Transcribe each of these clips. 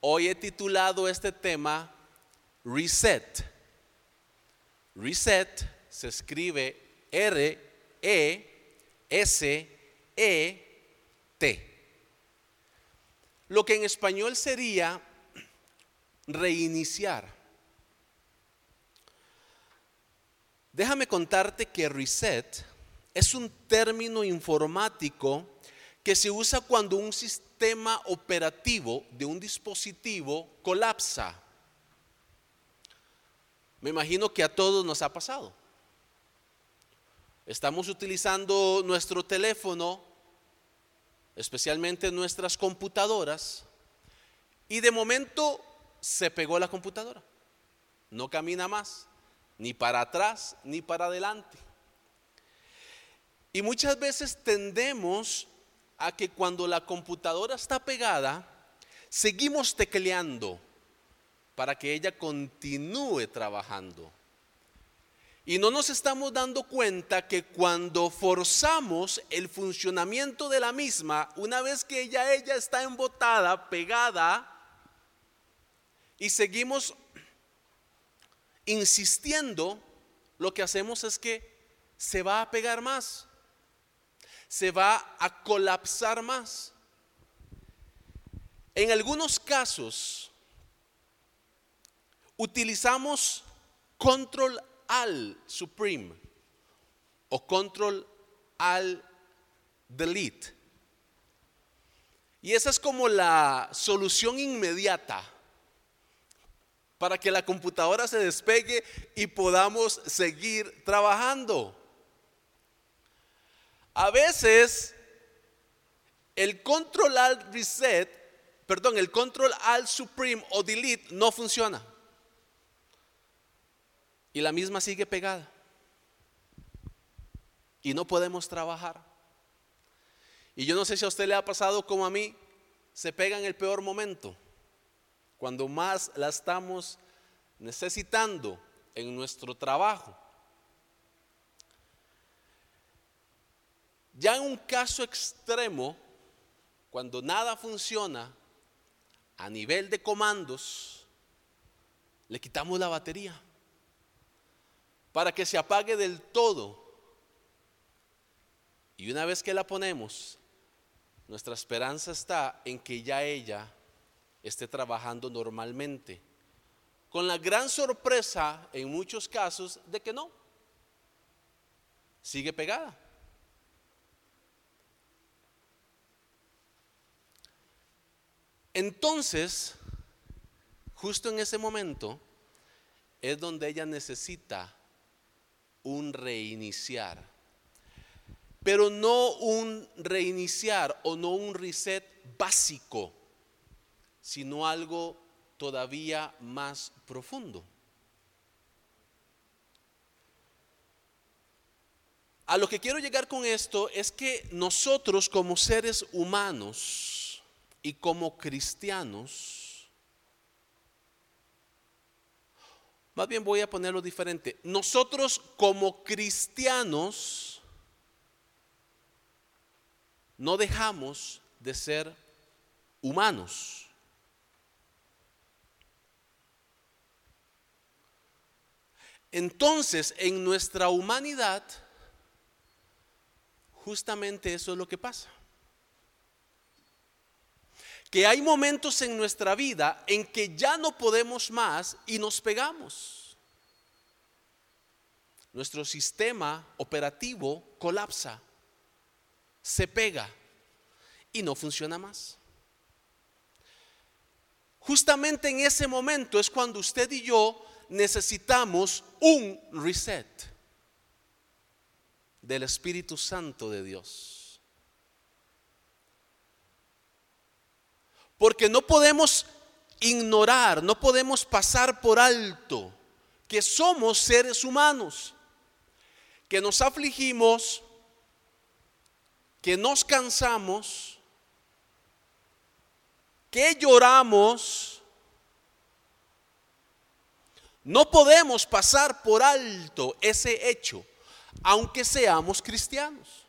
Hoy he titulado este tema Reset. Reset se escribe R E S E T. Lo que en español sería reiniciar. Déjame contarte que reset es un término informático que se usa cuando un sistema operativo de un dispositivo colapsa. Me imagino que a todos nos ha pasado. Estamos utilizando nuestro teléfono, especialmente nuestras computadoras, y de momento se pegó la computadora. No camina más, ni para atrás, ni para adelante. Y muchas veces tendemos a que cuando la computadora está pegada, seguimos tecleando para que ella continúe trabajando. Y no nos estamos dando cuenta que cuando forzamos el funcionamiento de la misma, una vez que ella, ella está embotada, pegada, y seguimos insistiendo, lo que hacemos es que se va a pegar más, se va a colapsar más. En algunos casos utilizamos control al supreme o control al delete. Y esa es como la solución inmediata para que la computadora se despegue y podamos seguir trabajando. A veces el control alt reset, perdón, el control alt supreme o delete no funciona. Y la misma sigue pegada. Y no podemos trabajar. Y yo no sé si a usted le ha pasado como a mí, se pega en el peor momento cuando más la estamos necesitando en nuestro trabajo. Ya en un caso extremo, cuando nada funciona a nivel de comandos, le quitamos la batería para que se apague del todo. Y una vez que la ponemos, nuestra esperanza está en que ya ella esté trabajando normalmente. Con la gran sorpresa, en muchos casos, de que no. Sigue pegada. Entonces, justo en ese momento, es donde ella necesita un reiniciar. Pero no un reiniciar o no un reset básico sino algo todavía más profundo. A lo que quiero llegar con esto es que nosotros como seres humanos y como cristianos, más bien voy a ponerlo diferente, nosotros como cristianos no dejamos de ser humanos. Entonces, en nuestra humanidad, justamente eso es lo que pasa. Que hay momentos en nuestra vida en que ya no podemos más y nos pegamos. Nuestro sistema operativo colapsa, se pega y no funciona más. Justamente en ese momento es cuando usted y yo necesitamos un reset del Espíritu Santo de Dios. Porque no podemos ignorar, no podemos pasar por alto que somos seres humanos, que nos afligimos, que nos cansamos, que lloramos, no podemos pasar por alto ese hecho, aunque seamos cristianos.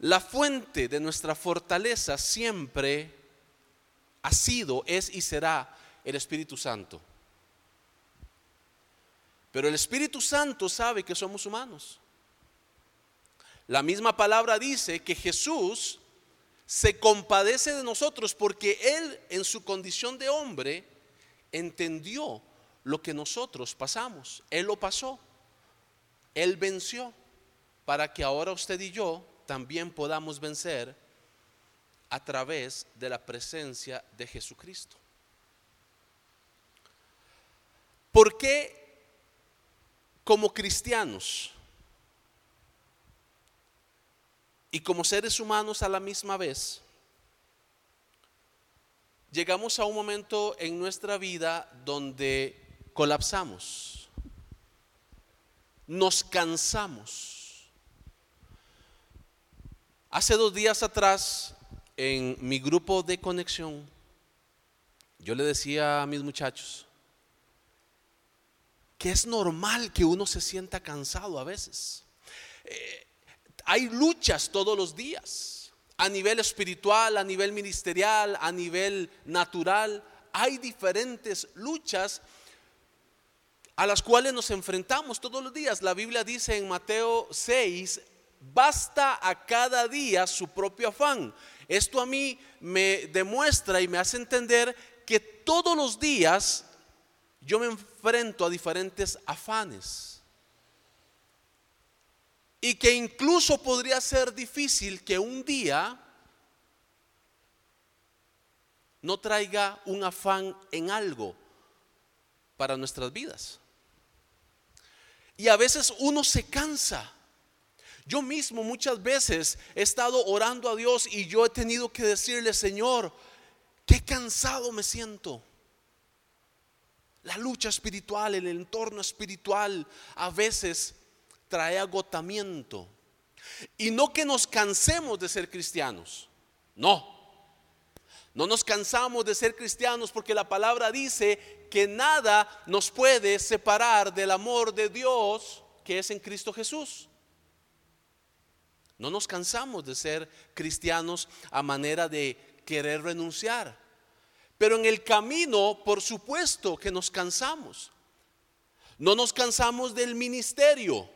La fuente de nuestra fortaleza siempre ha sido, es y será el Espíritu Santo. Pero el Espíritu Santo sabe que somos humanos. La misma palabra dice que Jesús se compadece de nosotros porque Él en su condición de hombre entendió lo que nosotros pasamos. Él lo pasó. Él venció para que ahora usted y yo también podamos vencer a través de la presencia de Jesucristo. ¿Por qué como cristianos y como seres humanos a la misma vez, llegamos a un momento en nuestra vida donde colapsamos, nos cansamos. Hace dos días atrás, en mi grupo de conexión, yo le decía a mis muchachos, que es normal que uno se sienta cansado a veces. Eh, hay luchas todos los días, a nivel espiritual, a nivel ministerial, a nivel natural. Hay diferentes luchas a las cuales nos enfrentamos todos los días. La Biblia dice en Mateo 6, basta a cada día su propio afán. Esto a mí me demuestra y me hace entender que todos los días yo me enfrento a diferentes afanes. Y que incluso podría ser difícil que un día no traiga un afán en algo para nuestras vidas. Y a veces uno se cansa. Yo mismo muchas veces he estado orando a Dios y yo he tenido que decirle, Señor, qué cansado me siento. La lucha espiritual, el entorno espiritual a veces trae agotamiento. Y no que nos cansemos de ser cristianos. No. No nos cansamos de ser cristianos porque la palabra dice que nada nos puede separar del amor de Dios que es en Cristo Jesús. No nos cansamos de ser cristianos a manera de querer renunciar. Pero en el camino, por supuesto que nos cansamos. No nos cansamos del ministerio.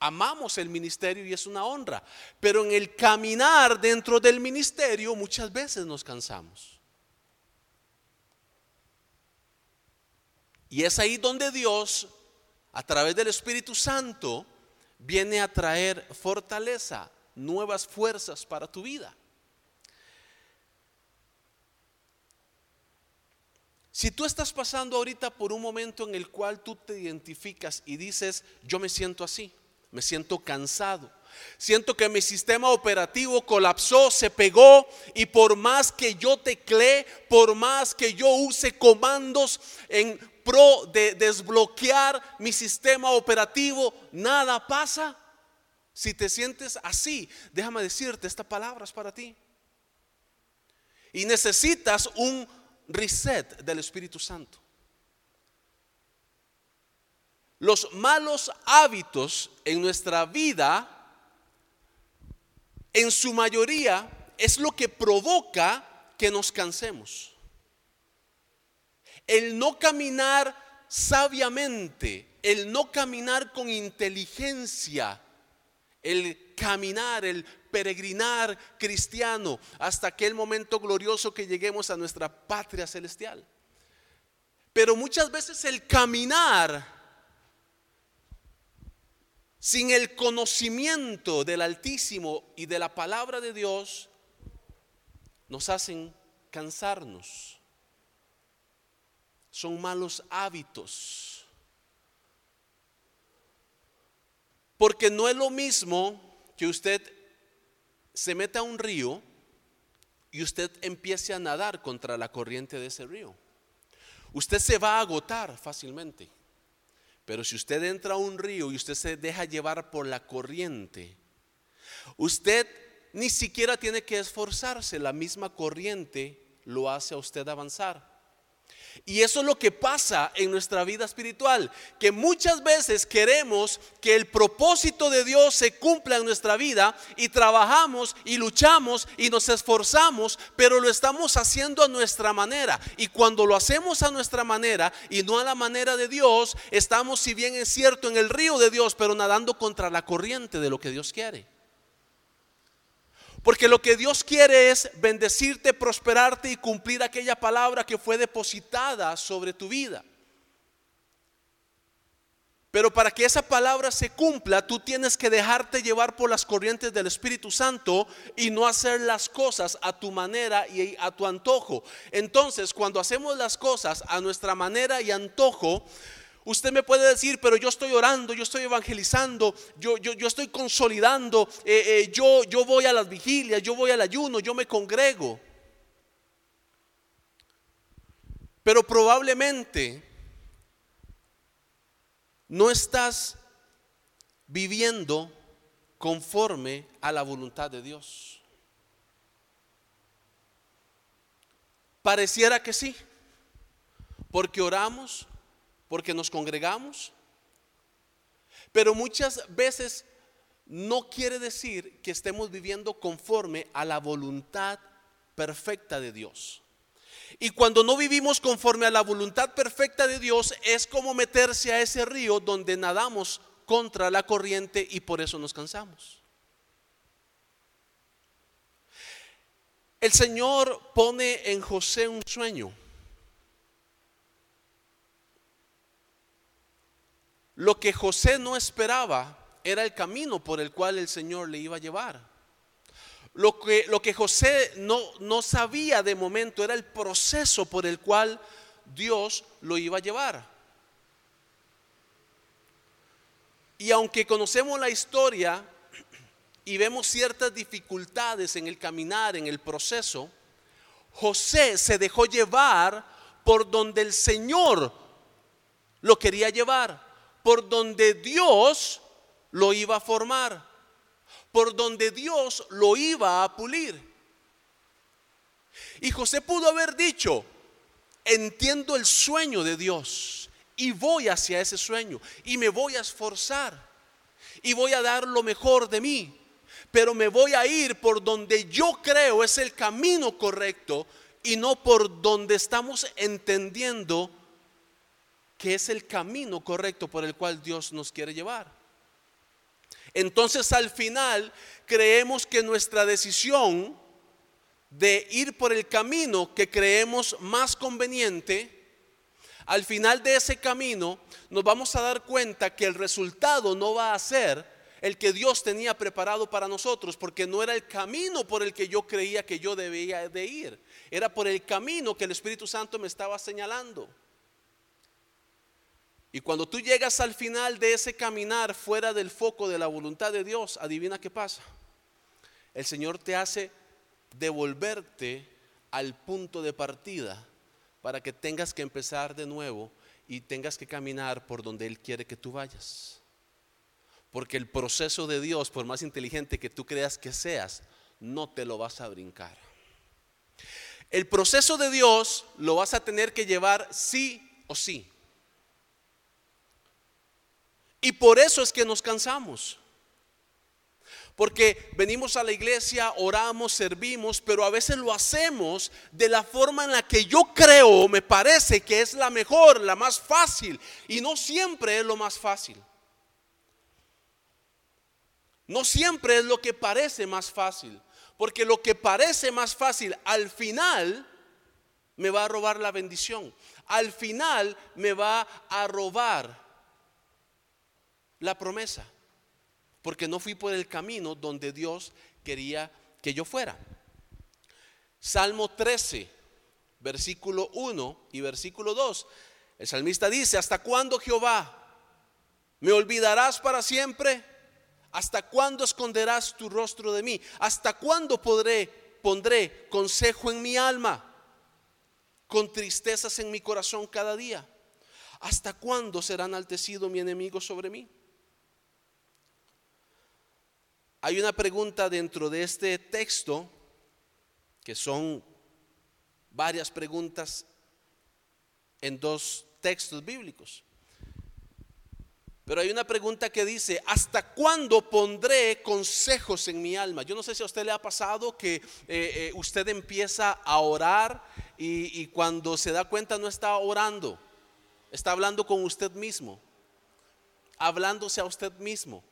Amamos el ministerio y es una honra. Pero en el caminar dentro del ministerio muchas veces nos cansamos. Y es ahí donde Dios, a través del Espíritu Santo, viene a traer fortaleza, nuevas fuerzas para tu vida. Si tú estás pasando ahorita por un momento en el cual tú te identificas y dices, yo me siento así, me siento cansado, siento que mi sistema operativo colapsó, se pegó y por más que yo teclee, por más que yo use comandos en pro de desbloquear mi sistema operativo, nada pasa. Si te sientes así, déjame decirte, esta palabra es para ti. Y necesitas un reset del Espíritu Santo. Los malos hábitos en nuestra vida, en su mayoría, es lo que provoca que nos cansemos. El no caminar sabiamente, el no caminar con inteligencia, el caminar, el peregrinar cristiano hasta aquel momento glorioso que lleguemos a nuestra patria celestial. Pero muchas veces el caminar sin el conocimiento del Altísimo y de la palabra de Dios nos hacen cansarnos. Son malos hábitos. Porque no es lo mismo que usted se meta a un río y usted empiece a nadar contra la corriente de ese río. Usted se va a agotar fácilmente. Pero si usted entra a un río y usted se deja llevar por la corriente, usted ni siquiera tiene que esforzarse, la misma corriente lo hace a usted avanzar. Y eso es lo que pasa en nuestra vida espiritual, que muchas veces queremos que el propósito de Dios se cumpla en nuestra vida y trabajamos y luchamos y nos esforzamos, pero lo estamos haciendo a nuestra manera. Y cuando lo hacemos a nuestra manera y no a la manera de Dios, estamos, si bien es cierto, en el río de Dios, pero nadando contra la corriente de lo que Dios quiere. Porque lo que Dios quiere es bendecirte, prosperarte y cumplir aquella palabra que fue depositada sobre tu vida. Pero para que esa palabra se cumpla, tú tienes que dejarte llevar por las corrientes del Espíritu Santo y no hacer las cosas a tu manera y a tu antojo. Entonces, cuando hacemos las cosas a nuestra manera y antojo, Usted me puede decir, pero yo estoy orando, yo estoy evangelizando, yo, yo, yo estoy consolidando, eh, eh, yo, yo voy a las vigilias, yo voy al ayuno, yo me congrego. Pero probablemente no estás viviendo conforme a la voluntad de Dios. Pareciera que sí, porque oramos, porque nos congregamos, pero muchas veces no quiere decir que estemos viviendo conforme a la voluntad perfecta de Dios. Y cuando no vivimos conforme a la voluntad perfecta de Dios, es como meterse a ese río donde nadamos contra la corriente y por eso nos cansamos. El Señor pone en José un sueño. Lo que José no esperaba era el camino por el cual el Señor le iba a llevar. Lo que, lo que José no, no sabía de momento era el proceso por el cual Dios lo iba a llevar. Y aunque conocemos la historia y vemos ciertas dificultades en el caminar, en el proceso, José se dejó llevar por donde el Señor lo quería llevar por donde Dios lo iba a formar, por donde Dios lo iba a pulir. Y José pudo haber dicho, entiendo el sueño de Dios y voy hacia ese sueño y me voy a esforzar y voy a dar lo mejor de mí, pero me voy a ir por donde yo creo es el camino correcto y no por donde estamos entendiendo que es el camino correcto por el cual Dios nos quiere llevar. Entonces al final creemos que nuestra decisión de ir por el camino que creemos más conveniente, al final de ese camino nos vamos a dar cuenta que el resultado no va a ser el que Dios tenía preparado para nosotros, porque no era el camino por el que yo creía que yo debía de ir, era por el camino que el Espíritu Santo me estaba señalando. Y cuando tú llegas al final de ese caminar fuera del foco de la voluntad de Dios, adivina qué pasa. El Señor te hace devolverte al punto de partida para que tengas que empezar de nuevo y tengas que caminar por donde Él quiere que tú vayas. Porque el proceso de Dios, por más inteligente que tú creas que seas, no te lo vas a brincar. El proceso de Dios lo vas a tener que llevar sí o sí. Y por eso es que nos cansamos. Porque venimos a la iglesia, oramos, servimos, pero a veces lo hacemos de la forma en la que yo creo, me parece que es la mejor, la más fácil. Y no siempre es lo más fácil. No siempre es lo que parece más fácil. Porque lo que parece más fácil al final me va a robar la bendición. Al final me va a robar la promesa, porque no fui por el camino donde Dios quería que yo fuera. Salmo 13, versículo 1 y versículo 2. El salmista dice, ¿hasta cuándo Jehová me olvidarás para siempre? ¿Hasta cuándo esconderás tu rostro de mí? ¿Hasta cuándo podré pondré consejo en mi alma? Con tristezas en mi corazón cada día. ¿Hasta cuándo será enaltecido mi enemigo sobre mí? Hay una pregunta dentro de este texto, que son varias preguntas, en dos textos bíblicos. Pero hay una pregunta que dice, ¿hasta cuándo pondré consejos en mi alma? Yo no sé si a usted le ha pasado que eh, eh, usted empieza a orar y, cuando se da cuenta no está orando, está hablando con usted mismo, hablándose a usted mismo,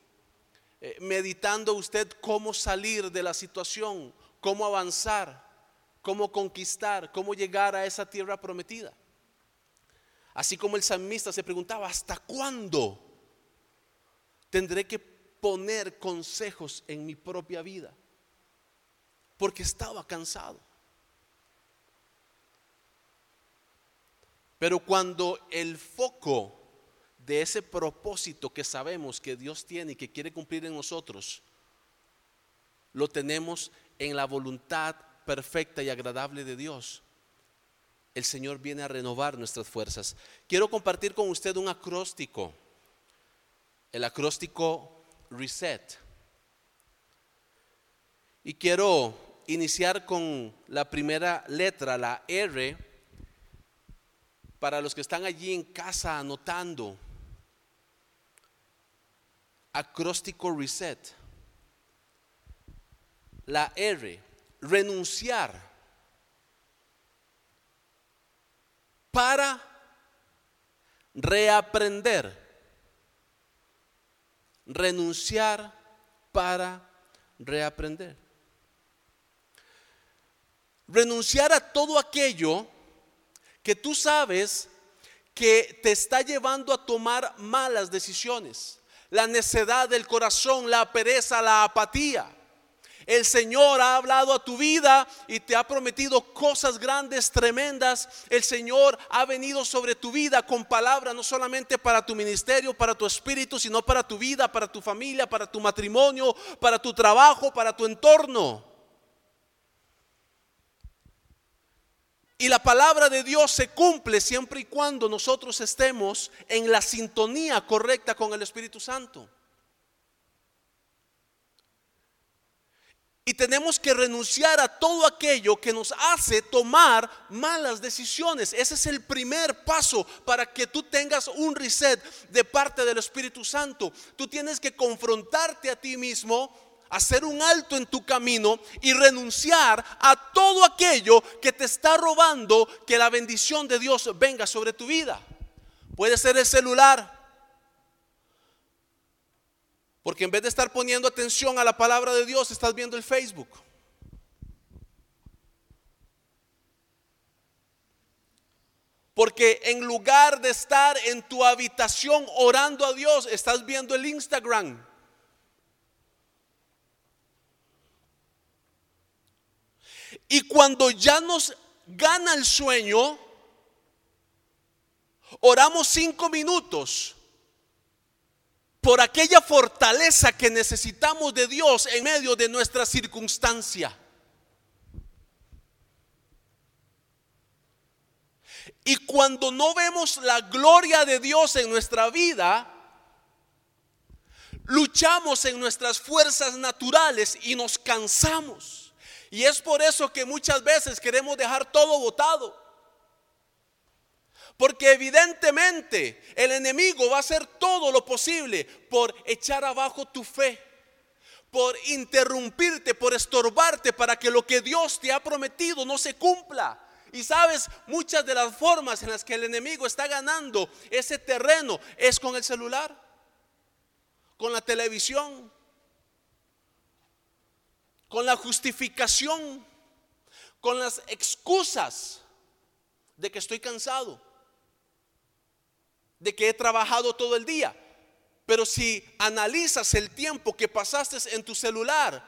eh, meditando usted cómo salir de la situación, cómo avanzar, cómo conquistar, cómo llegar a esa tierra prometida. Así como el salmista se preguntaba, ¿hasta cuándo? tendré que poner consejos en mi propia vida, porque estaba cansado. Pero cuando el foco de ese propósito que sabemos que Dios tiene y que quiere cumplir en nosotros, lo tenemos en la voluntad perfecta y agradable de Dios, el Señor viene a renovar nuestras fuerzas. Quiero compartir con usted un acróstico el acróstico RESET. Y quiero iniciar con la primera letra, la R, para los que están allí en casa anotando. Acróstico Reset. La R, renunciar para reaprender renunciar para reaprender. Renunciar a todo aquello que tú sabes que te está llevando a tomar malas decisiones. La necedad del corazón, la pereza, la apatía. El Señor ha hablado a tu vida y te ha prometido cosas grandes, tremendas. El Señor ha venido sobre tu vida con palabra, no solamente para tu ministerio, para tu espíritu, sino para tu vida, para tu familia, para tu matrimonio, para tu trabajo, para tu entorno. Y la palabra de Dios se cumple siempre y cuando nosotros estemos en la sintonía correcta con el Espíritu Santo. Y tenemos que renunciar a todo aquello que nos hace tomar malas decisiones. Ese es el primer paso para que tú tengas un reset de parte del Espíritu Santo. Tú tienes que confrontarte a ti mismo, hacer un alto en tu camino y renunciar a todo aquello que te está robando que la bendición de Dios venga sobre tu vida. Puede ser el celular, porque en vez de estar poniendo atención a la palabra de Dios, estás viendo el Facebook. Porque en lugar de estar en tu habitación orando a Dios, estás viendo el Instagram. Y cuando ya nos gana el sueño, oramos cinco minutos por aquella fortaleza que necesitamos de Dios en medio de nuestra circunstancia. Y cuando no vemos la gloria de Dios en nuestra vida, luchamos en nuestras fuerzas naturales y nos cansamos. Y es por eso que muchas veces queremos dejar todo botado. Porque evidentemente el enemigo va a hacer todo lo posible por echar abajo tu fe, por interrumpirte, por estorbarte para que lo que Dios te ha prometido no se cumpla. Y sabes, muchas de las formas en las que el enemigo está ganando ese terreno es con el celular, con la televisión, con la justificación, con las excusas de que estoy cansado de que he trabajado todo el día. Pero si analizas el tiempo que pasaste en tu celular,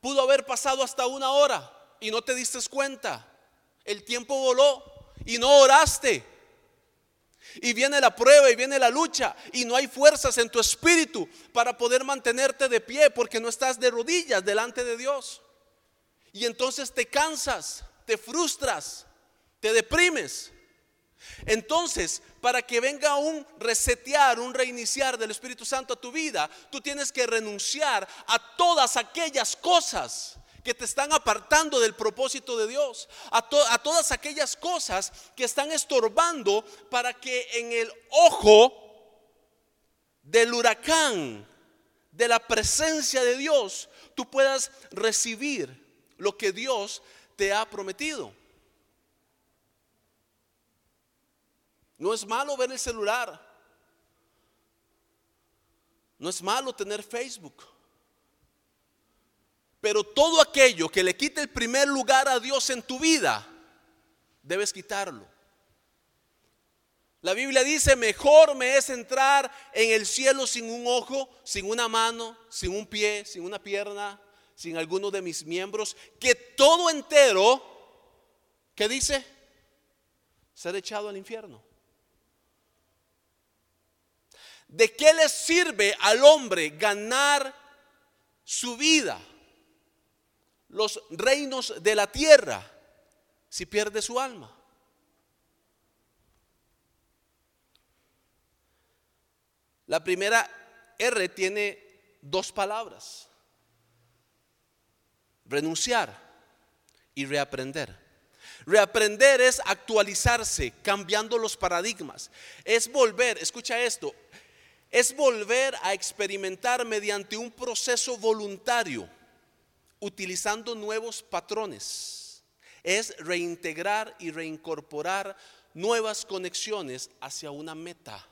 pudo haber pasado hasta una hora y no te diste cuenta. El tiempo voló y no oraste. Y viene la prueba y viene la lucha y no hay fuerzas en tu espíritu para poder mantenerte de pie porque no estás de rodillas delante de Dios. Y entonces te cansas, te frustras, te deprimes. Entonces, para que venga un resetear, un reiniciar del Espíritu Santo a tu vida, tú tienes que renunciar a todas aquellas cosas que te están apartando del propósito de Dios, a, todas aquellas cosas que están estorbando para que en el ojo del huracán, de la presencia de Dios, tú puedas recibir lo que Dios te ha prometido. No es malo ver el celular. No es malo tener Facebook. Pero todo aquello que le quite el primer lugar a Dios en tu vida, debes quitarlo. La Biblia dice, mejor me es entrar en el cielo sin un ojo, sin una mano, sin un pie, sin una pierna, sin alguno de mis miembros, que todo entero, ¿qué dice? Ser echado al infierno. ¿De qué le sirve al hombre ganar su vida? Los reinos de la tierra si pierde su alma? La primera R tiene dos palabras. Renunciar y reaprender. Reaprender es actualizarse, cambiando los paradigmas. Es volver, escucha esto, es volver a experimentar mediante un proceso voluntario utilizando nuevos patrones. Es reintegrar y reincorporar nuevas conexiones hacia una meta.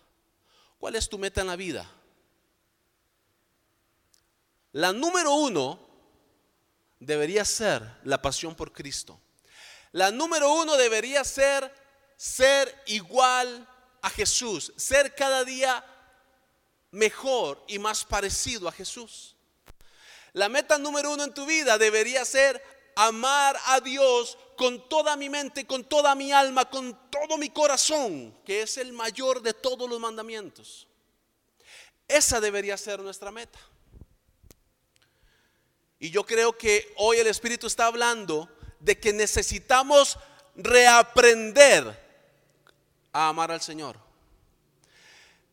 ¿Cuál es tu meta en la vida? La número uno debería ser la pasión por Cristo. La número uno debería ser ser igual a Jesús, ser cada día mejor y más parecido a Jesús. La meta número uno en tu vida debería ser amar a Dios con toda mi mente, con toda mi alma, con todo mi corazón, que es el mayor de todos los mandamientos. Esa debería ser nuestra meta. Y yo creo que hoy el Espíritu está hablando de que necesitamos reaprender a amar al Señor.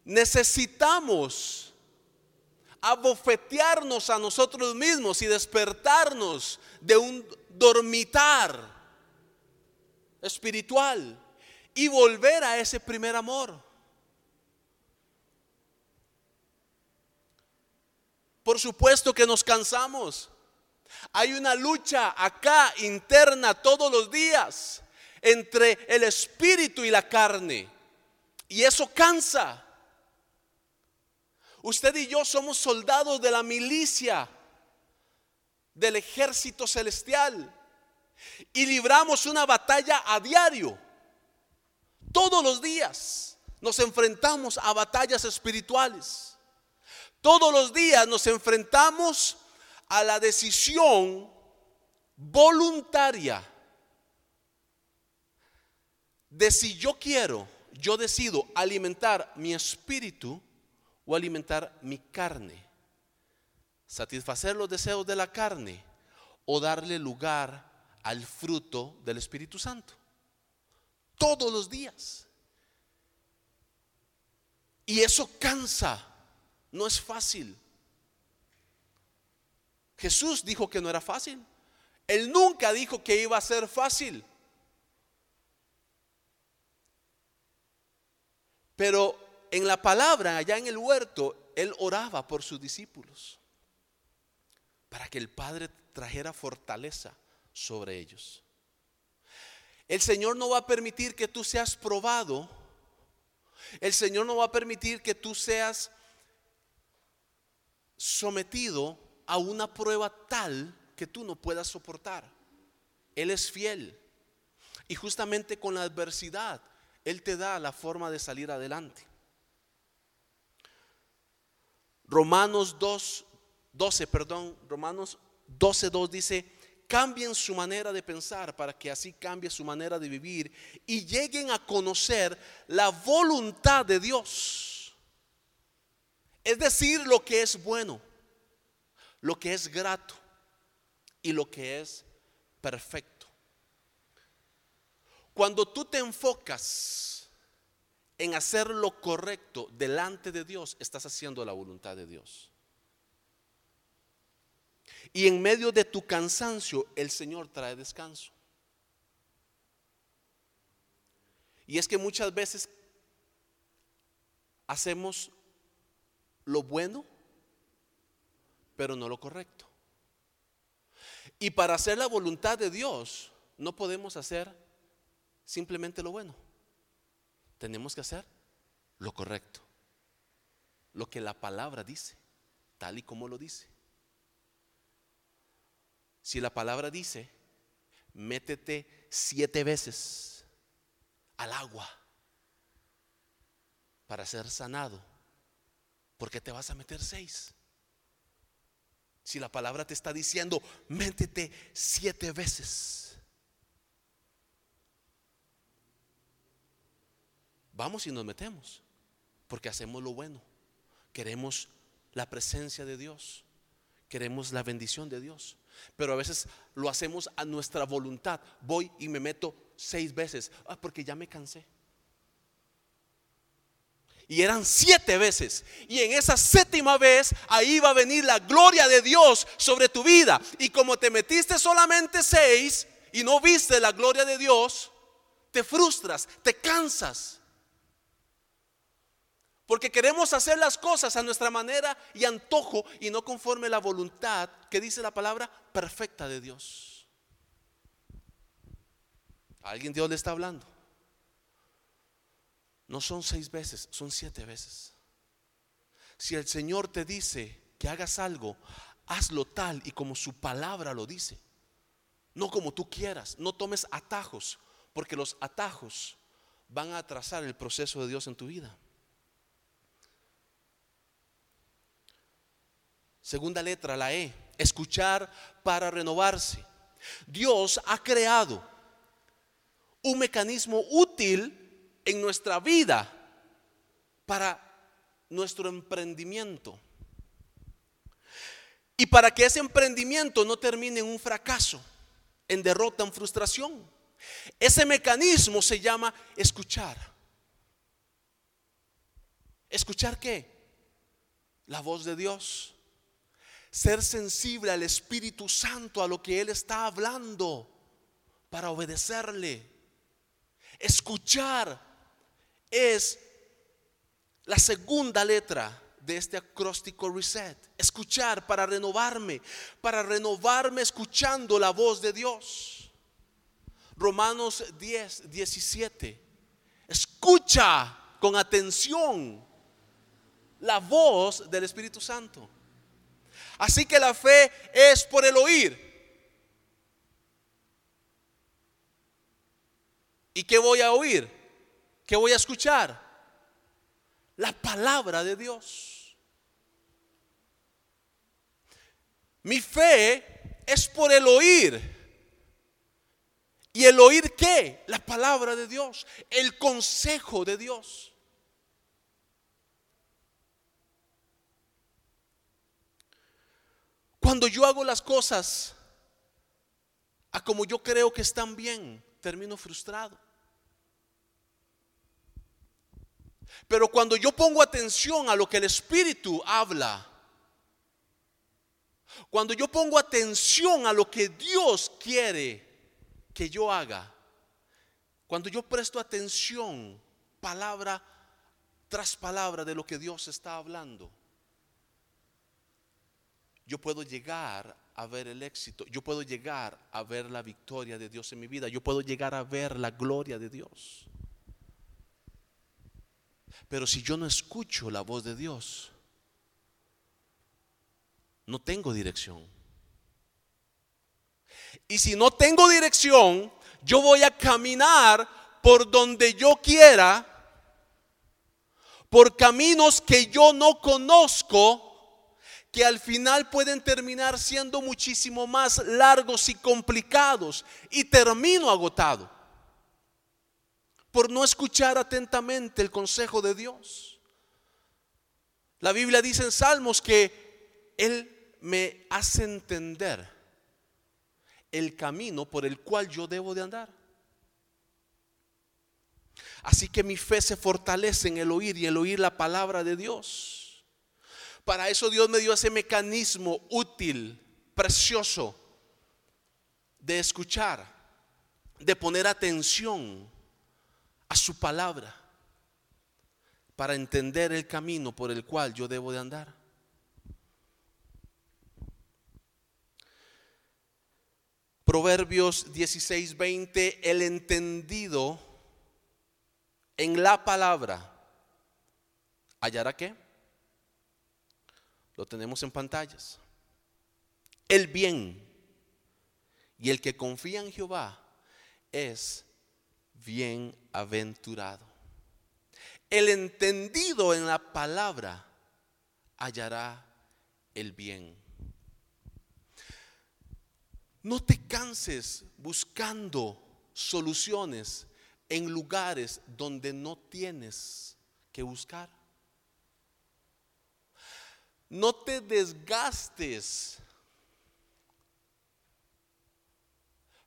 Necesitamos abofetearnos a nosotros mismos y despertarnos de un dormitar espiritual y volver a ese primer amor. Por supuesto que nos cansamos. Hay una lucha acá interna todos los días entre el espíritu y la carne. Y eso cansa. Usted y yo somos soldados de la milicia del ejército celestial y libramos una batalla a diario. Todos los días nos enfrentamos a batallas espirituales. Todos los días nos enfrentamos a la decisión voluntaria de si yo quiero, yo decido alimentar mi espíritu o alimentar mi carne, satisfacer los deseos de la carne o darle lugar al fruto del Espíritu Santo. Todos los días. Y eso cansa, no es fácil. Jesús dijo que no era fácil. Él nunca dijo que iba a ser fácil. Pero en la palabra, allá en el huerto, él oraba por sus discípulos para que el Padre trajera fortaleza sobre ellos. El Señor no va a permitir que tú seas probado. El Señor no va a permitir que tú seas sometido a una prueba tal que tú no puedas soportar. Él es fiel. Y justamente con la adversidad, Él te da la forma de salir adelante. Romanos 2, 12, perdón, Romanos 12, 2 dice, cambien su manera de pensar para que así cambie su manera de vivir y lleguen a conocer la voluntad de Dios. Es decir, lo que es bueno, lo que es grato y lo que es perfecto. Cuando tú te enfocas en hacer lo correcto delante de Dios, estás haciendo la voluntad de Dios. Y en medio de tu cansancio, el Señor trae descanso. Y es que muchas veces hacemos lo bueno, pero no lo correcto. Y para hacer la voluntad de Dios, no podemos hacer simplemente lo bueno. Tenemos que hacer lo correcto. Lo que la palabra dice, tal y como lo dice. Si la palabra dice, métete siete veces al agua para ser sanado, ¿por qué te vas a meter seis? Si la palabra te está diciendo, métete siete veces. Vamos y nos metemos, porque hacemos lo bueno. Queremos la presencia de Dios, queremos la bendición de Dios. Pero a veces lo hacemos a nuestra voluntad. Voy y me meto seis veces, ah, porque ya me cansé. Y eran siete veces. Y en esa séptima vez, ahí va a venir la gloria de Dios sobre tu vida. Y como te metiste solamente seis y no viste la gloria de Dios, te frustras, te cansas. Porque queremos hacer las cosas a nuestra manera y antojo y no conforme la voluntad que dice la palabra perfecta de Dios. ¿A alguien Dios le está hablando? No son seis veces, son siete veces. Si el Señor te dice que hagas algo, hazlo tal y como su palabra lo dice. No como tú quieras, no tomes atajos, porque los atajos van a atrasar el proceso de Dios en tu vida. Segunda letra, la E, escuchar para renovarse. Dios ha creado un mecanismo útil en nuestra vida para nuestro emprendimiento. Y para que ese emprendimiento no termine en un fracaso, en derrota, en frustración. Ese mecanismo se llama escuchar. ¿Escuchar qué? La voz de Dios. Ser sensible al Espíritu Santo, a lo que Él está hablando, para obedecerle. Escuchar es la segunda letra de este acróstico reset. Escuchar para renovarme, para renovarme escuchando la voz de Dios. Romanos 10, 17. Escucha con atención la voz del Espíritu Santo. Así que la fe es por el oír. ¿Y qué voy a oír? ¿Qué voy a escuchar? La palabra de Dios. Mi fe es por el oír. ¿Y el oír qué? La palabra de Dios, el consejo de Dios. Cuando yo hago las cosas a como yo creo que están bien, termino frustrado. Pero cuando yo pongo atención a lo que el Espíritu habla, cuando yo pongo atención a lo que Dios quiere que yo haga, cuando yo presto atención palabra tras palabra de lo que Dios está hablando, yo puedo llegar a ver el éxito, yo puedo llegar a ver la victoria de Dios en mi vida, yo puedo llegar a ver la gloria de Dios. Pero si yo no escucho la voz de Dios, no tengo dirección. Y si no tengo dirección, yo voy a caminar por donde yo quiera, por caminos que yo no conozco, que al final pueden terminar siendo muchísimo más largos y complicados, y termino agotado por no escuchar atentamente el consejo de Dios. La Biblia dice en Salmos que Él me hace entender el camino por el cual yo debo de andar. Así que mi fe se fortalece en el oír y el oír la palabra de Dios. Para eso Dios me dio ese mecanismo útil precioso de escuchar, de poner atención a su palabra para entender el camino por el cual yo debo de andar. Proverbios 16, 20, el entendido en la palabra, ¿hallará qué? Lo tenemos en pantallas. El bien. Y el que confía en Jehová es bienaventurado. El entendido en la palabra hallará el bien. No te canses buscando soluciones en lugares donde no tienes que buscar. No te desgastes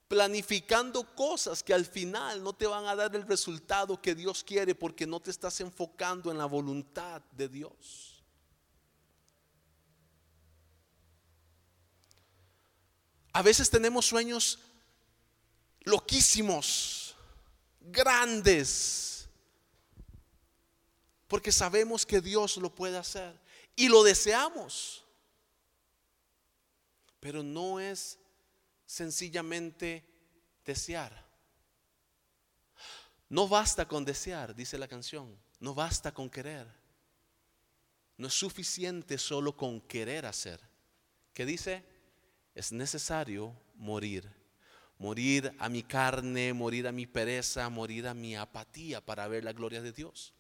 planificando cosas que al final no te van a dar el resultado que Dios quiere porque no te estás enfocando en la voluntad de Dios. A veces tenemos sueños loquísimos, grandes, porque sabemos que Dios lo puede hacer y lo deseamos, pero no es sencillamente desear. No basta con desear, dice la canción, no basta con querer. No es suficiente solo con querer hacer. ¿Qué dice? Es necesario morir. Morir a mi carne, morir a mi pereza, morir a mi apatía para ver la gloria de Dios.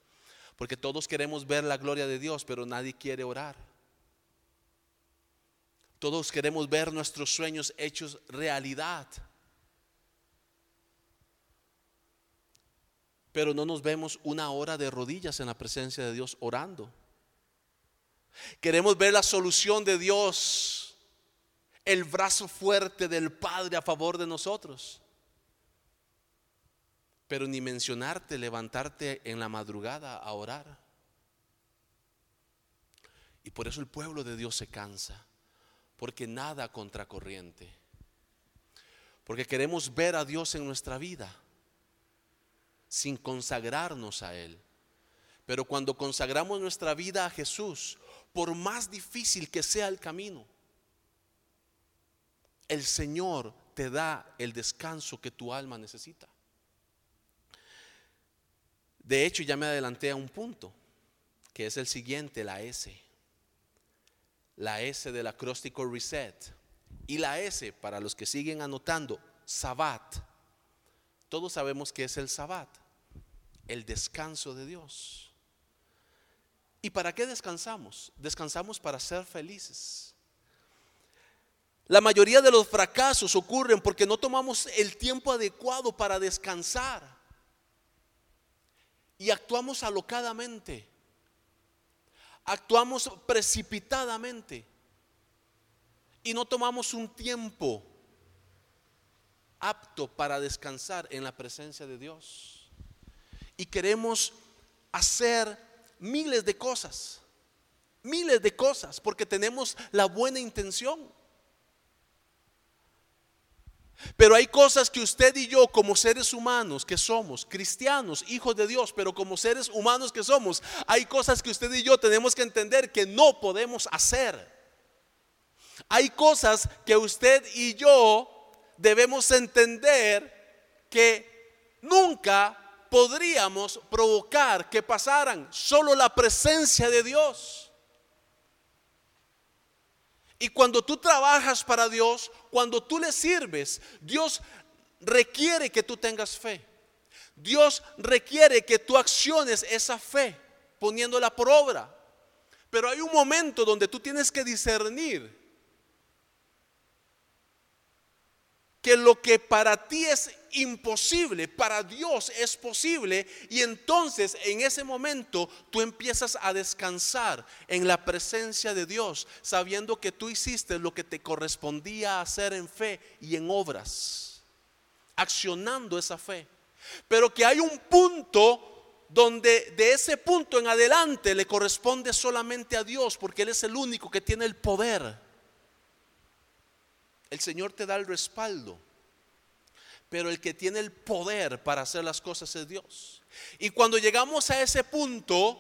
Porque todos queremos ver la gloria de Dios, pero nadie quiere orar. Todos queremos ver nuestros sueños hechos realidad. Pero no nos vemos una hora de rodillas en la presencia de Dios orando. Queremos ver la solución de Dios, el brazo fuerte del Padre a favor de nosotros. Pero ni mencionarte levantarte en la madrugada a orar. Y por eso el pueblo de Dios se cansa porque nada contracorriente. Porque queremos ver a Dios en nuestra vida sin consagrarnos a Él. Pero cuando consagramos nuestra vida a Jesús, por más difícil que sea el camino, el Señor te da el descanso que tu alma necesita. De hecho, ya me adelanté a un punto, que es el siguiente, la S la S del acróstico reset y la S para los que siguen anotando, Sabbat. Todos sabemos que es el Sabbat, el descanso de Dios. ¿Y para qué descansamos? Descansamos para ser felices. La mayoría de los fracasos ocurren porque no tomamos el tiempo adecuado para descansar y actuamos alocadamente actuamos precipitadamente y no tomamos un tiempo apto para descansar en la presencia de Dios. Y queremos hacer miles de cosas, miles de cosas, porque tenemos la buena intención. Pero hay cosas que usted y yo como seres humanos que somos, cristianos, hijos de Dios, pero como seres humanos que somos, hay cosas que usted y yo tenemos que entender que no podemos hacer. Hay cosas que usted y yo debemos entender que nunca podríamos provocar que pasaran. Solo la presencia de Dios. Y cuando tú trabajas para Dios, cuando tú le sirves, Dios requiere que tú tengas fe. Dios requiere que tú acciones esa fe poniéndola por obra. Pero hay un momento donde tú tienes que discernir que lo que para ti es imposible, para Dios es posible. Y entonces en ese momento tú empiezas a descansar en la presencia de Dios, sabiendo que tú hiciste lo que te correspondía hacer en fe y en obras, accionando esa fe. Pero que hay un punto donde de ese punto en adelante le corresponde solamente a Dios, porque Él es el único que tiene el poder el Señor te da el respaldo, pero el que tiene el poder para hacer las cosas es Dios. Y cuando llegamos a ese punto,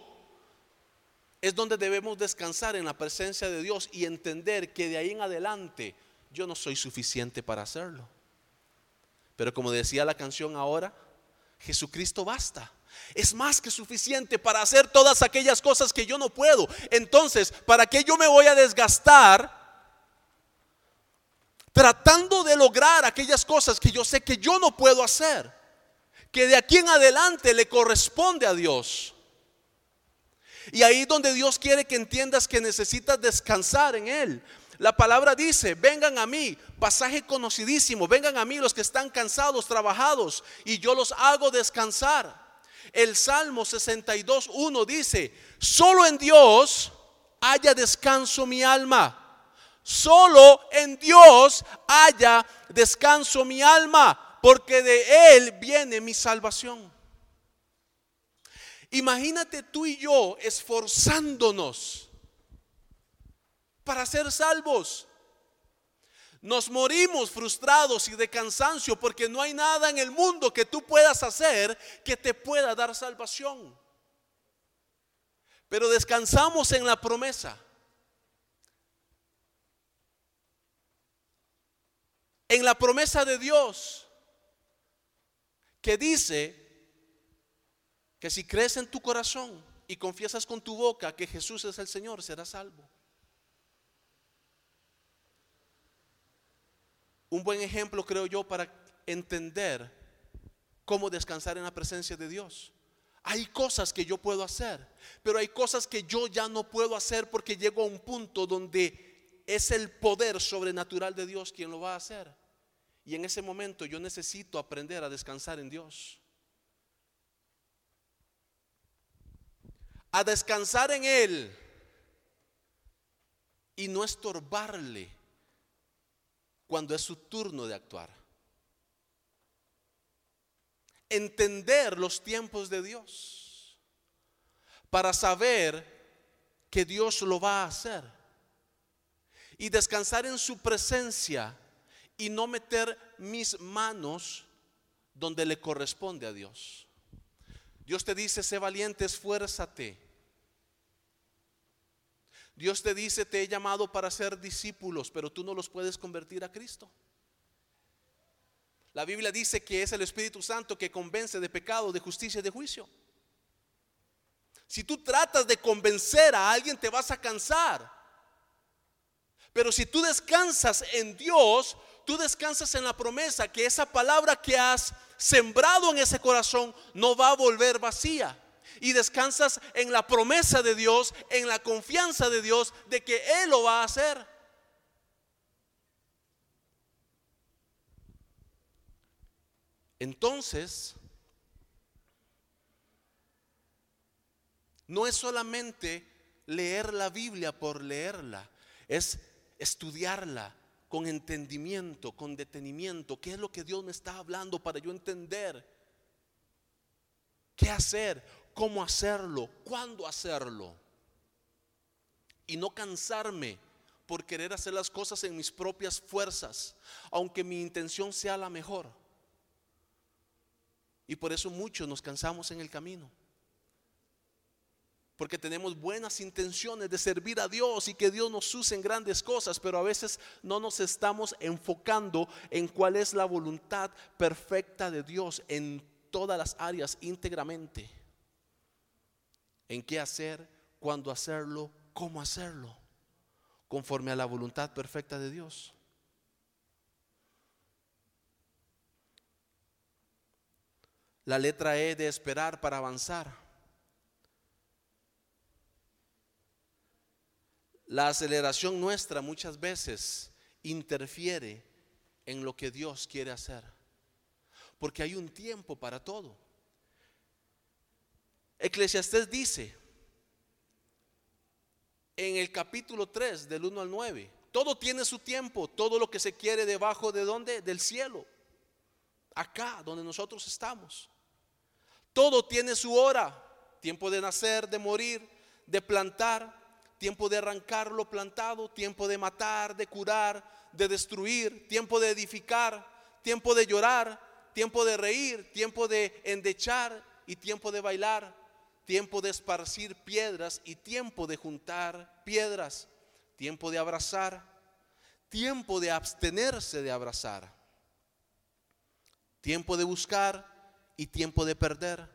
es donde debemos descansar en la presencia de Dios y entender que de ahí en adelante yo no soy suficiente para hacerlo. Pero como decía la canción ahora, Jesucristo basta. Es más que suficiente para hacer todas aquellas cosas que yo no puedo. Entonces, ¿para qué yo me voy a desgastar tratando de lograr aquellas cosas que yo sé que yo no puedo hacer? Que de aquí en adelante le corresponde a Dios. Y ahí donde Dios quiere que entiendas que necesitas descansar en Él. La palabra dice, vengan a mí, pasaje conocidísimo, vengan a mí los que están cansados, trabajados, y yo los hago descansar. El Salmo 62.1 dice, solo en Dios haya descanso mi alma. Solo en Dios haya descanso mi alma, porque de Él viene mi salvación. Imagínate tú y yo esforzándonos para ser salvos. Nos morimos frustrados y de cansancio porque no hay nada en el mundo que tú puedas hacer que te pueda dar salvación. Pero descansamos en la promesa. En la promesa de Dios que dice que si crees en tu corazón y confiesas con tu boca que Jesús es el Señor, serás salvo. un buen ejemplo, creo yo, para entender cómo descansar en la presencia de Dios. Hay cosas que yo puedo hacer, pero hay cosas que yo ya no puedo hacer porque llego a un punto donde es el poder sobrenatural de Dios quien lo va a hacer. Y en ese momento yo necesito aprender a descansar en Dios. A descansar en Él y no estorbarle cuando es su turno de actuar. Entender los tiempos de Dios para saber que Dios lo va a hacer. Y descansar en su presencia y no meter mis manos donde le corresponde a Dios. Dios te dice, sé valiente, esfuérzate Dios te dice, te he llamado para ser discípulos, pero tú no los puedes convertir a Cristo. La Biblia dice que es el Espíritu Santo que convence de pecado, de justicia y de juicio. Si tú tratas de convencer a alguien, te vas a cansar. Pero si tú descansas en Dios, tú descansas en la promesa que esa palabra que has sembrado en ese corazón no va a volver vacía y descansas en la promesa de Dios, en la confianza de Dios de que Él lo va a hacer. Entonces, no es solamente leer la Biblia por leerla, es estudiarla con entendimiento, con detenimiento. ¿Qué es lo que Dios me está hablando para yo entender? ¿Qué hacer? cómo hacerlo, cuándo hacerlo. Y no cansarme por querer hacer las cosas en mis propias fuerzas, aunque mi intención sea la mejor. Y por eso muchos nos cansamos en el camino. Porque tenemos buenas intenciones de servir a Dios y que Dios nos use en grandes cosas, pero a veces no nos estamos enfocando en cuál es la voluntad perfecta de Dios en todas las áreas íntegramente en qué hacer, cuándo hacerlo, cómo hacerlo, conforme a la voluntad perfecta de Dios. La letra E de esperar para avanzar. La aceleración nuestra muchas veces interfiere en lo que Dios quiere hacer. Porque hay un tiempo para todo. Eclesiastés dice en el capítulo 3 del 1 al 9, todo tiene su tiempo, todo lo que se quiere debajo de donde? Del cielo, acá donde nosotros estamos. Todo tiene su hora, tiempo de nacer, de morir, de plantar, tiempo de arrancar lo plantado, tiempo de matar, de curar, de destruir, tiempo de edificar, tiempo de llorar, tiempo de reír, tiempo de endechar y tiempo de bailar, tiempo de esparcir piedras y tiempo de juntar piedras, tiempo de abrazar, tiempo de abstenerse de abrazar, tiempo de buscar y tiempo de perder,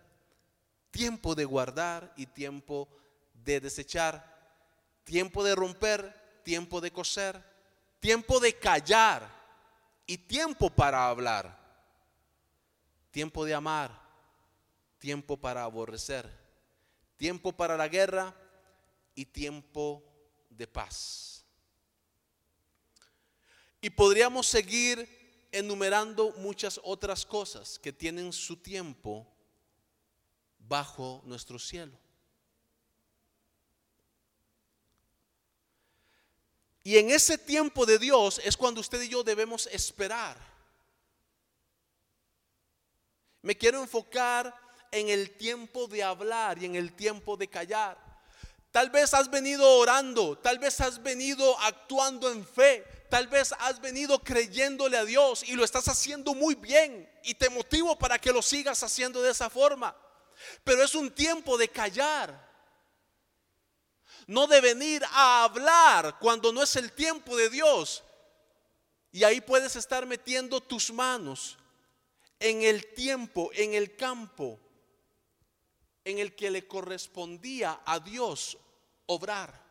tiempo de guardar y tiempo de desechar tiempo de romper, tiempo de coser, tiempo de callar y tiempo para hablar, tiempo de amar, tiempo para aborrecer, tiempo para la guerra y tiempo de paz. Y podríamos seguir enumerando muchas otras cosas que tienen su tiempo bajo nuestro cielo. Y en ese tiempo de Dios es cuando usted y yo debemos esperar. Me quiero enfocar en el tiempo de hablar y en el tiempo de callar. Tal vez has venido orando, tal vez has venido actuando en fe, tal vez has venido creyéndole a Dios y lo estás haciendo muy bien y te motivo para que lo sigas haciendo de esa forma. Pero es un tiempo de callar no de venir a hablar cuando no es el tiempo de Dios. Y ahí puedes estar metiendo tus manos en el tiempo, en el campo en el que le correspondía a Dios obrar.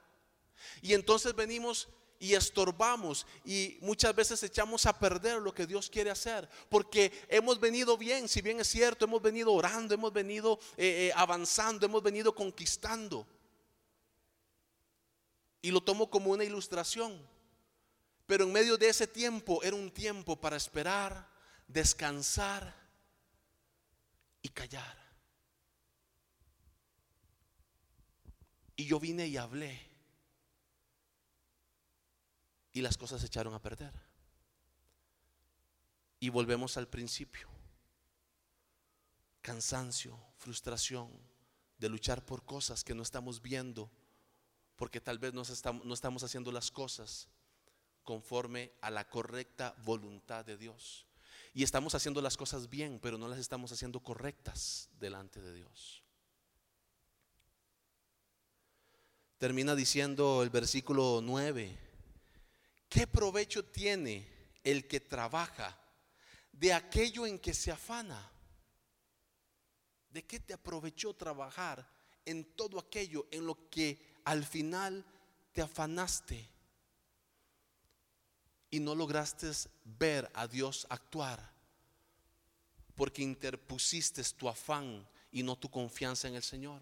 Y entonces venimos y estorbamos y muchas veces echamos a perder lo que Dios quiere hacer porque hemos venido bien, si bien es cierto, hemos venido orando, hemos venido eh, eh, avanzando, hemos venido conquistando y lo tomo como una ilustración. Pero en medio de ese tiempo era un tiempo para esperar, descansar y callar. Y yo vine y hablé. Y las cosas se echaron a perder. Y volvemos al principio. Cansancio, frustración de luchar por cosas que no estamos viendo porque tal vez no estamos, haciendo las cosas conforme a la correcta voluntad de Dios. Y estamos haciendo las cosas bien, pero no las estamos haciendo correctas delante de Dios. Termina diciendo el versículo 9, ¿qué provecho tiene el que trabaja de aquello en que se afana? ¿De qué te aprovechó trabajar en todo aquello en lo que al final te afanaste y no lograste ver a Dios actuar porque interpusiste tu afán y no tu confianza en el Señor.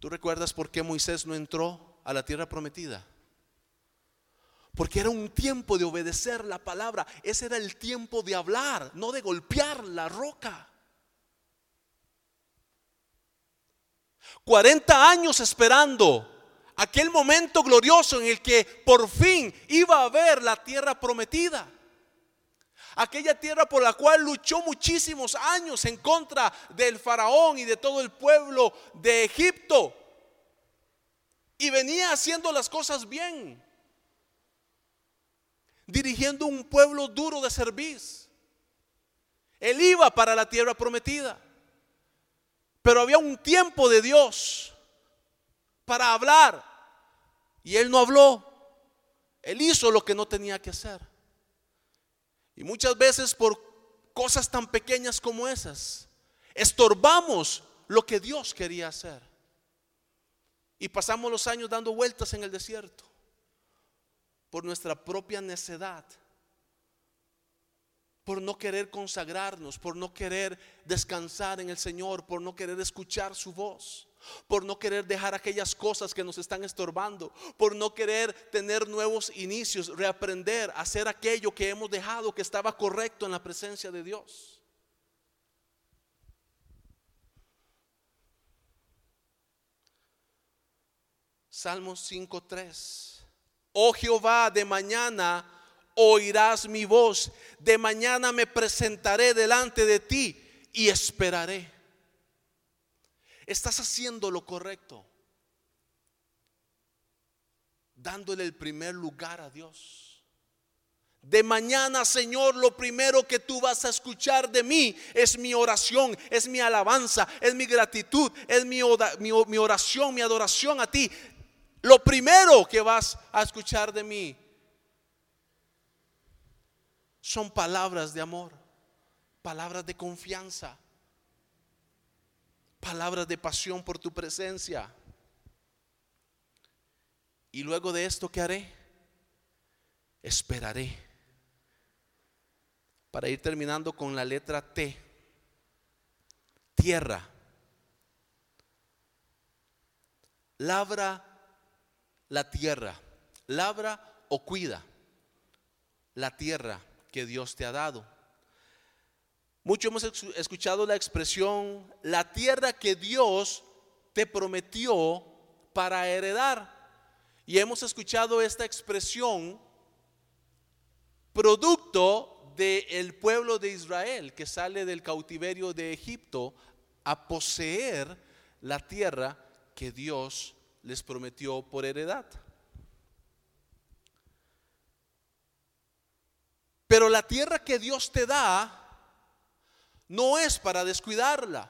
¿Tú recuerdas por qué Moisés no entró a la tierra prometida? Porque era un tiempo de obedecer la palabra. Ese era el tiempo de hablar, no de golpear la roca. 40 años esperando aquel momento glorioso en el que por fin iba a ver la tierra prometida. Aquella tierra por la cual luchó muchísimos años en contra del faraón y de todo el pueblo de Egipto. Y venía haciendo las cosas bien. Dirigiendo un pueblo duro de servir. Él iba para la tierra prometida. Pero había un tiempo de Dios para hablar. Y él no habló. Él hizo lo que no tenía que hacer. Y muchas veces por cosas tan pequeñas como esas, estorbamos lo que Dios quería hacer. Y pasamos los años dando vueltas en el desierto por nuestra propia necedad por no querer consagrarnos, por no querer descansar en el Señor, por no querer escuchar su voz, por no querer dejar aquellas cosas que nos están estorbando, por no querer tener nuevos inicios, reaprender, hacer aquello que hemos dejado que estaba correcto en la presencia de Dios. Salmos 5.3. Oh Jehová, de mañana oirás mi voz. De mañana me presentaré delante de ti y esperaré. Estás haciendo lo correcto. dándole el primer lugar a Dios. De mañana, Señor, lo primero que tú vas a escuchar de mí es mi oración, es mi alabanza, es mi gratitud, es mi, oración, mi adoración a ti. Lo primero que vas a escuchar de mí son palabras de amor, palabras de confianza, palabras de pasión por tu presencia. Y luego de esto, ¿qué haré? Esperaré. Para ir terminando con la letra T. Tierra. Labra la tierra. Labra o cuida la tierra que Dios te ha dado. Mucho hemos escuchado la expresión, la tierra que Dios te prometió para heredar. Y hemos escuchado esta expresión producto del pueblo de Israel que sale del cautiverio de Egipto a poseer la tierra que Dios les prometió por heredad. Pero la tierra que Dios te da no es para descuidarla.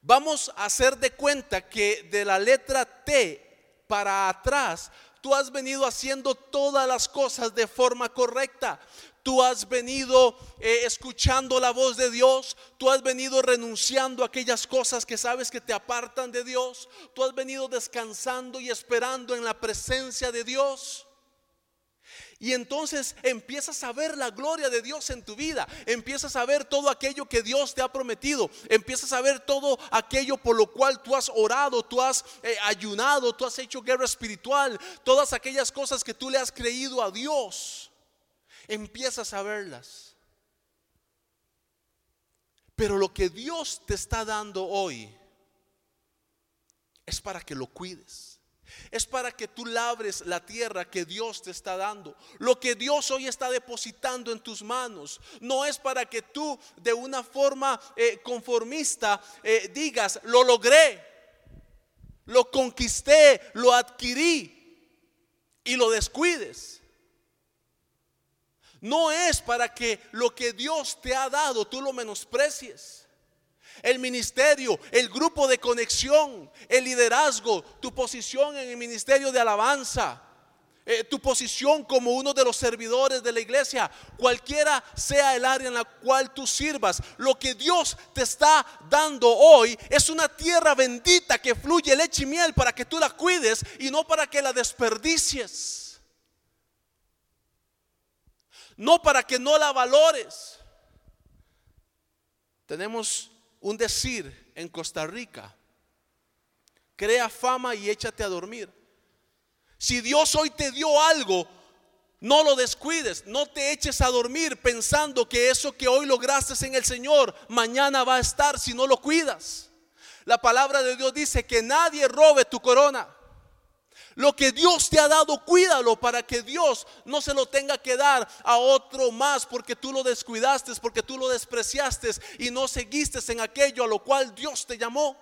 Vamos a hacer de cuenta que de la letra T para atrás, tú has venido haciendo todas las cosas de forma correcta. Tú has venido eh, escuchando la voz de Dios. Tú has venido renunciando a aquellas cosas que sabes que te apartan de Dios. Tú has venido descansando y esperando en la presencia de Dios. Y entonces empiezas a ver la gloria de Dios en tu vida. Empiezas a ver todo aquello que Dios te ha prometido. Empiezas a ver todo aquello por lo cual tú has orado, tú has eh, ayunado, tú has hecho guerra espiritual. Todas aquellas cosas que tú le has creído a Dios. Empiezas a verlas. Pero lo que Dios te está dando hoy es para que lo cuides es para que tú labres la tierra que Dios te está dando. Lo que Dios hoy está depositando en tus manos. No es para que tú de una forma eh, conformista eh, digas, lo logré, lo conquisté, lo adquirí y lo descuides. No es para que lo que Dios te ha dado tú lo menosprecies el ministerio, el grupo de conexión, el liderazgo, tu posición en el ministerio de alabanza, eh, tu posición como uno de los servidores de la iglesia, cualquiera sea el área en la cual tú sirvas, lo que Dios te está dando hoy es una tierra bendita que fluye leche y miel para que tú la cuides y no para que la desperdicies. No para que no la valores. Tenemos un decir en Costa Rica. Crea fama y échate a dormir. Si Dios hoy te dio algo, no lo descuides, no te eches a dormir pensando que eso que hoy lograste en el Señor, mañana va a estar si no lo cuidas. La palabra de Dios dice que nadie robe tu corona. Lo que Dios te ha dado, cuídalo para que Dios no se lo tenga que dar a otro más porque tú lo descuidaste, porque tú lo despreciaste y no seguiste en aquello a lo cual Dios te llamó.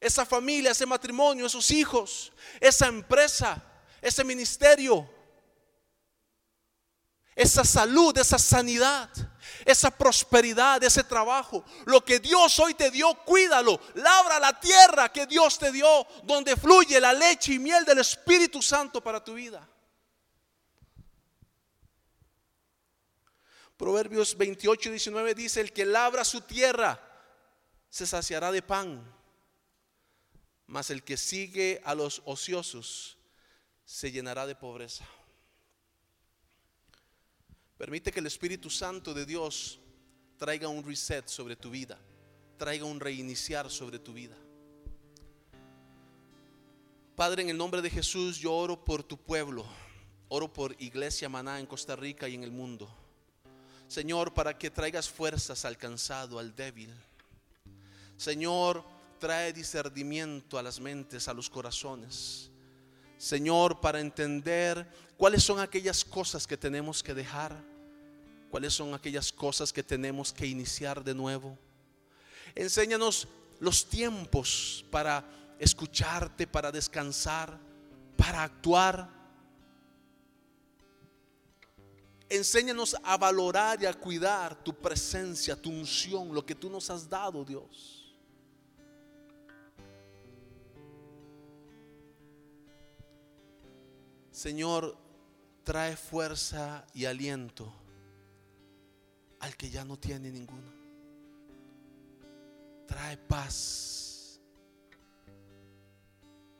Esa familia, ese matrimonio, esos hijos, esa empresa, ese ministerio, esa salud, esa sanidad esa prosperidad, ese trabajo. Lo que Dios hoy te dio, cuídalo. Labra la tierra que Dios te dio, donde fluye la leche y miel del Espíritu Santo para tu vida. Proverbios 28 y 19 dice, el que labra su tierra se saciará de pan, mas el que sigue a los ociosos se llenará de pobreza. Permite que el Espíritu Santo de Dios traiga un reset sobre tu vida, traiga un reiniciar sobre tu vida. Padre, en el nombre de Jesús, yo oro por tu pueblo, oro por Iglesia Maná en Costa Rica y en el mundo. Señor, para que traigas fuerzas al cansado, al débil. Señor, trae discernimiento a las mentes, a los corazones. Señor, para entender cuáles son aquellas cosas que tenemos que dejar, cuáles son aquellas cosas que tenemos que iniciar de nuevo. Enséñanos los tiempos para escucharte, para descansar, para actuar. Enséñanos a valorar y a cuidar tu presencia, tu unción, lo que tú nos has dado, Dios. Señor, trae fuerza y aliento al que ya no tiene ninguno. Trae paz.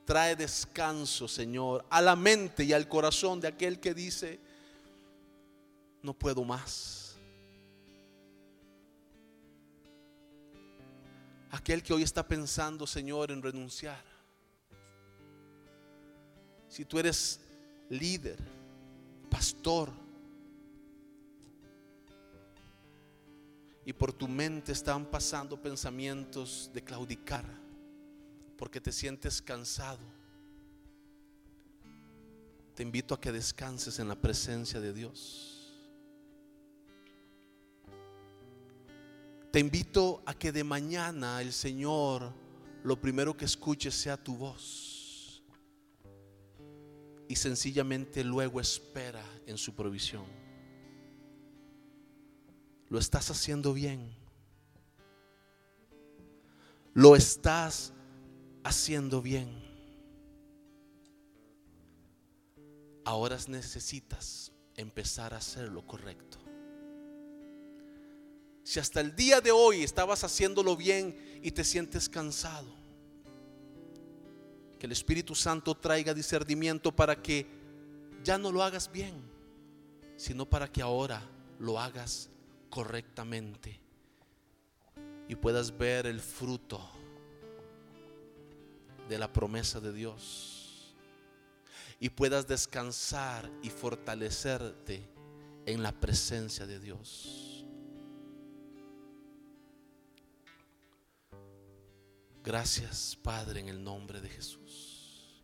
Trae descanso, Señor, a la mente y al corazón de aquel que dice, no puedo más. Aquel que hoy está pensando, Señor, en renunciar. Si tú eres líder, pastor, y por tu mente están pasando pensamientos de claudicar, porque te sientes cansado, te invito a que descanses en la presencia de Dios. Te invito a que de mañana el Señor lo primero que escuche sea tu voz y sencillamente luego espera en su provisión. Lo estás haciendo bien. Lo estás haciendo bien. Ahora necesitas empezar a hacer lo correcto. Si hasta el día de hoy estabas haciéndolo bien y te sientes cansado, que el Espíritu Santo traiga discernimiento para que ya no lo hagas bien, sino para que ahora lo hagas correctamente y puedas ver el fruto de la promesa de Dios y puedas descansar y fortalecerte en la presencia de Dios. Gracias, Padre, en el nombre de Jesús.